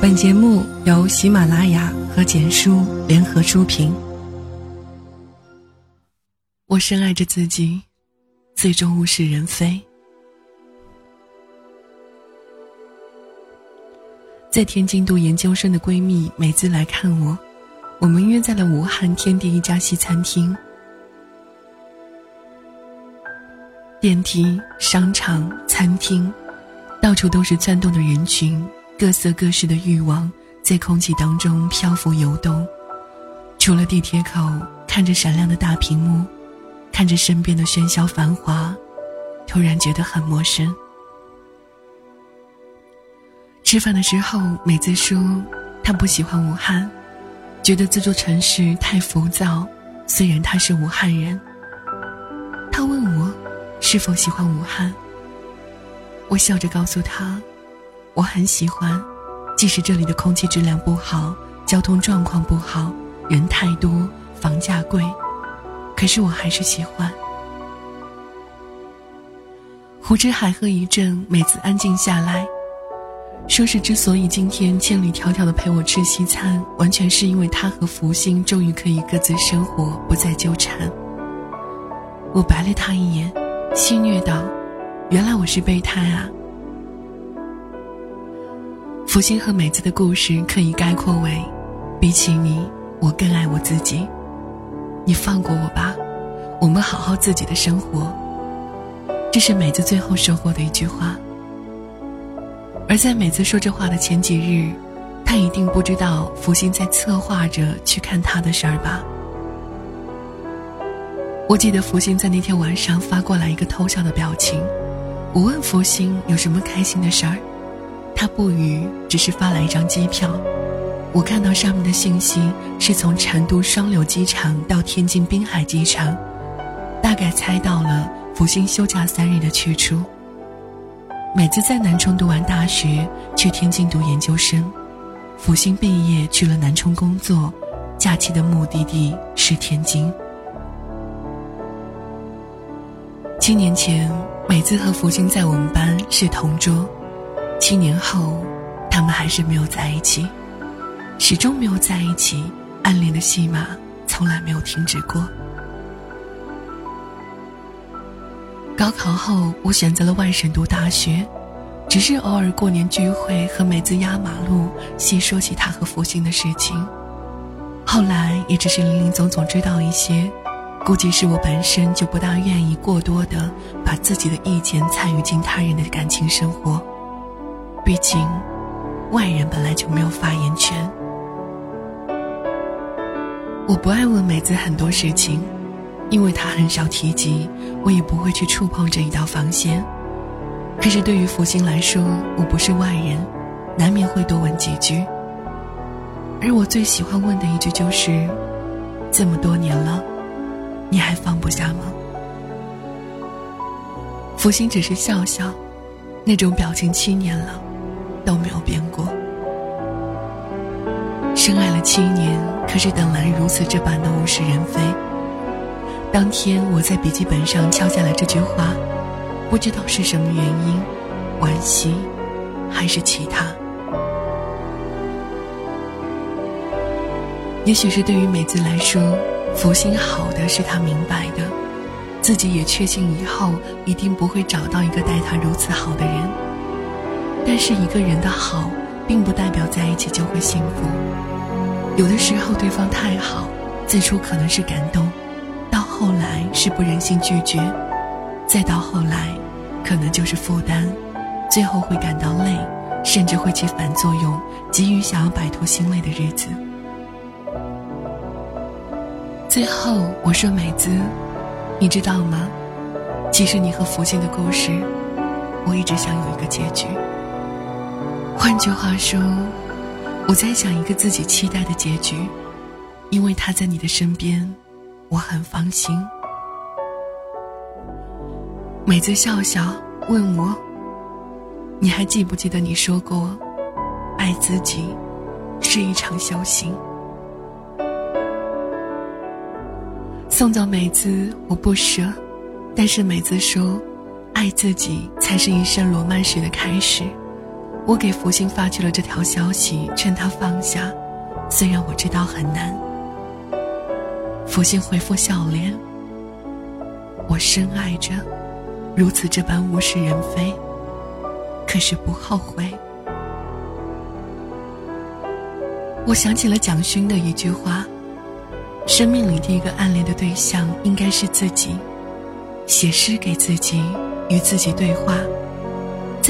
本节目由喜马拉雅和简书联合出品。我深爱着自己，最终物是人非。在天津读研究生的闺蜜美姿来看我，我们约在了武汉天地一家西餐厅。电梯、商场、餐厅，到处都是窜动的人群，各色各式的欲望在空气当中漂浮游动。除了地铁口，看着闪亮的大屏幕，看着身边的喧嚣繁华，突然觉得很陌生。吃饭的时候，美姿说她不喜欢武汉，觉得这座城市太浮躁。虽然她是武汉人，她问我。是否喜欢武汉？我笑着告诉他：“我很喜欢，即使这里的空气质量不好，交通状况不好，人太多，房价贵，可是我还是喜欢。”胡之海喝一阵，每次安静下来，说是之所以今天千里迢迢的陪我吃西餐，完全是因为他和福星终于可以各自生活，不再纠缠。我白了他一眼。戏谑道：“原来我是备胎啊！”福星和美子的故事可以概括为：比起你，我更爱我自己。你放过我吧，我们好好自己的生活。这是美子最后收获的一句话。而在美子说这话的前几日，她一定不知道福星在策划着去看她的事儿吧。我记得福星在那天晚上发过来一个偷笑的表情，我问福星有什么开心的事儿，他不语，只是发来一张机票。我看到上面的信息是从成都双流机场到天津滨海机场，大概猜到了福星休假三日的去处。每次在南充读完大学，去天津读研究生，福星毕业去了南充工作，假期的目的地是天津。七年前，美姿和福星在我们班是同桌。七年后，他们还是没有在一起，始终没有在一起。暗恋的戏码从来没有停止过。高考后，我选择了外省读大学，只是偶尔过年聚会和梅子压马路，细说起他和福星的事情。后来也只是林林总总知道一些。估计是我本身就不大愿意过多的把自己的意见参与进他人的感情生活，毕竟，外人本来就没有发言权。我不爱问美子很多事情，因为她很少提及，我也不会去触碰这一道防线。可是对于福星来说，我不是外人，难免会多问几句。而我最喜欢问的一句就是：这么多年了。你还放不下吗？福星只是笑笑，那种表情七年了都没有变过。深爱了七年，可是等来如此这般的物是人非。当天我在笔记本上敲下了这句话，不知道是什么原因，惋惜，还是其他。也许是对于美子来说。福星好的是他明白的，自己也确信以后一定不会找到一个待他如此好的人。但是一个人的好，并不代表在一起就会幸福。有的时候对方太好，最初可能是感动，到后来是不忍心拒绝，再到后来，可能就是负担，最后会感到累，甚至会起反作用，急于想要摆脱心累的日子。最后我说：“美姿，你知道吗？其实你和福星的故事，我一直想有一个结局。换句话说，我在想一个自己期待的结局，因为他在你的身边，我很放心。”美姿笑笑问我：“你还记不记得你说过，爱自己是一场修行？”送走美姿，我不舍，但是美姿说，爱自己才是一生罗曼史的开始。我给福星发去了这条消息，劝他放下，虽然我知道很难。福星回复笑脸：“我深爱着，如此这般物是人非，可是不后悔。”我想起了蒋勋的一句话：“生命里第一个暗恋的对象应该是自己。”写诗给自己，与自己对话，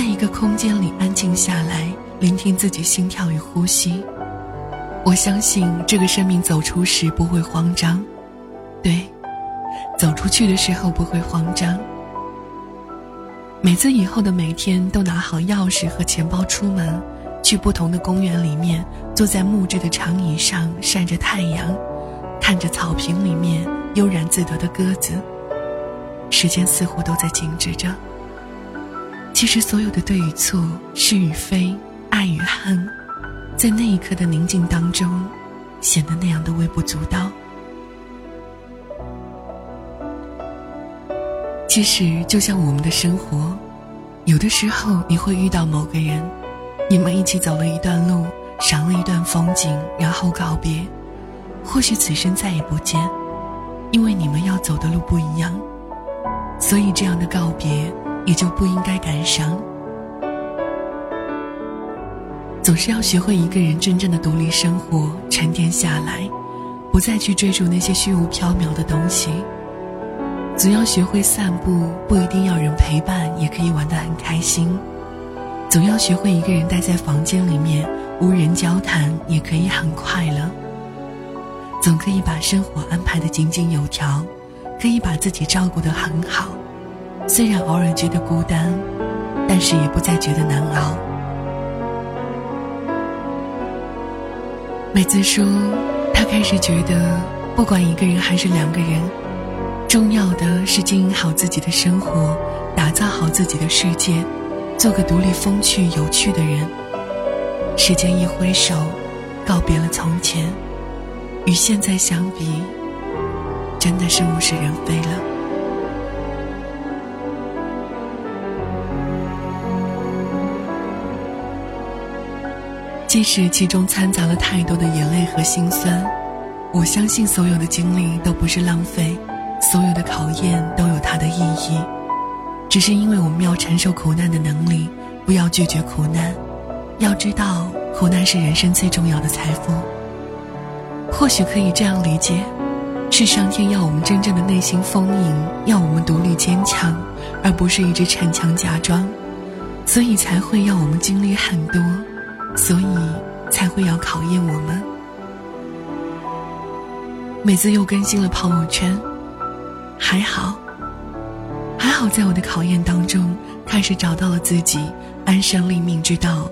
在一个空间里安静下来，聆听自己心跳与呼吸。我相信这个生命走出时不会慌张，对，走出去的时候不会慌张。每次以后的每天，都拿好钥匙和钱包出门，去不同的公园里面，坐在木质的长椅上晒着太阳，看着草坪里面悠然自得的鸽子。时间似乎都在静止着。其实，所有的对与错、是与非、爱与恨，在那一刻的宁静当中，显得那样的微不足道。其实，就像我们的生活，有的时候你会遇到某个人，你们一起走了一段路，赏了一段风景，然后告别。或许此生再也不见，因为你们要走的路不一样。所以，这样的告别也就不总是要学会一个人真正的独立生活，沉淀下来，不再去追逐那些虚无缥缈的东西。总要学会散步，不一定要人陪伴，也可以玩得很开心。总要学会一个人待在房间里面，无人交谈，也可以很快乐。总可以把生活安排得井井有条。可以把自己照顾得很好，虽然偶尔觉得孤单，但是也不再觉得难熬。美子说，她开始觉得，不管一个人还是两个人，重要的是经营好自己的生活，打造好自己的世界，做个独立、风趣、有趣的人。时间一挥手，告别了从前，与现在相比。真的是物是人非了。即使其中掺杂了太多的眼泪和心酸，我相信所有的经历都不是浪费，所有的考验都有它的意义。只是因为我们要承受苦难的能力，不要拒绝苦难。要知道，苦难是人生最重要的财富。或许可以这样理解。是上天要我们真正的内心丰盈，要我们独立坚强，而不是一直逞强假装，所以才会要我们经历很多，所以才会要考验我们。每次又更新了朋友圈，还好，还好，在我的考验当中，开始找到了自己安身立命之道，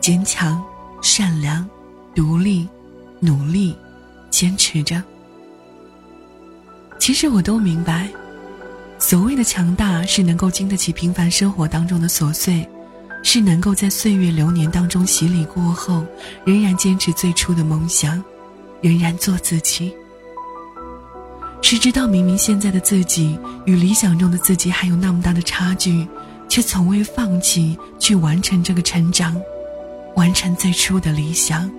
坚强、善良、独立、努力，坚持着。其实我都明白，所谓的强大是能够经得起平凡生活当中的琐碎，是能够在岁月流年当中洗礼过后，仍然坚持最初的梦想，仍然做自己。是知道明明现在的自己与理想中的自己还有那么大的差距，却从未放弃去完成这个成长，完成最初的理想。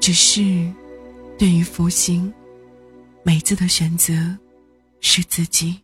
只是，对于福星。每次的选择是自己。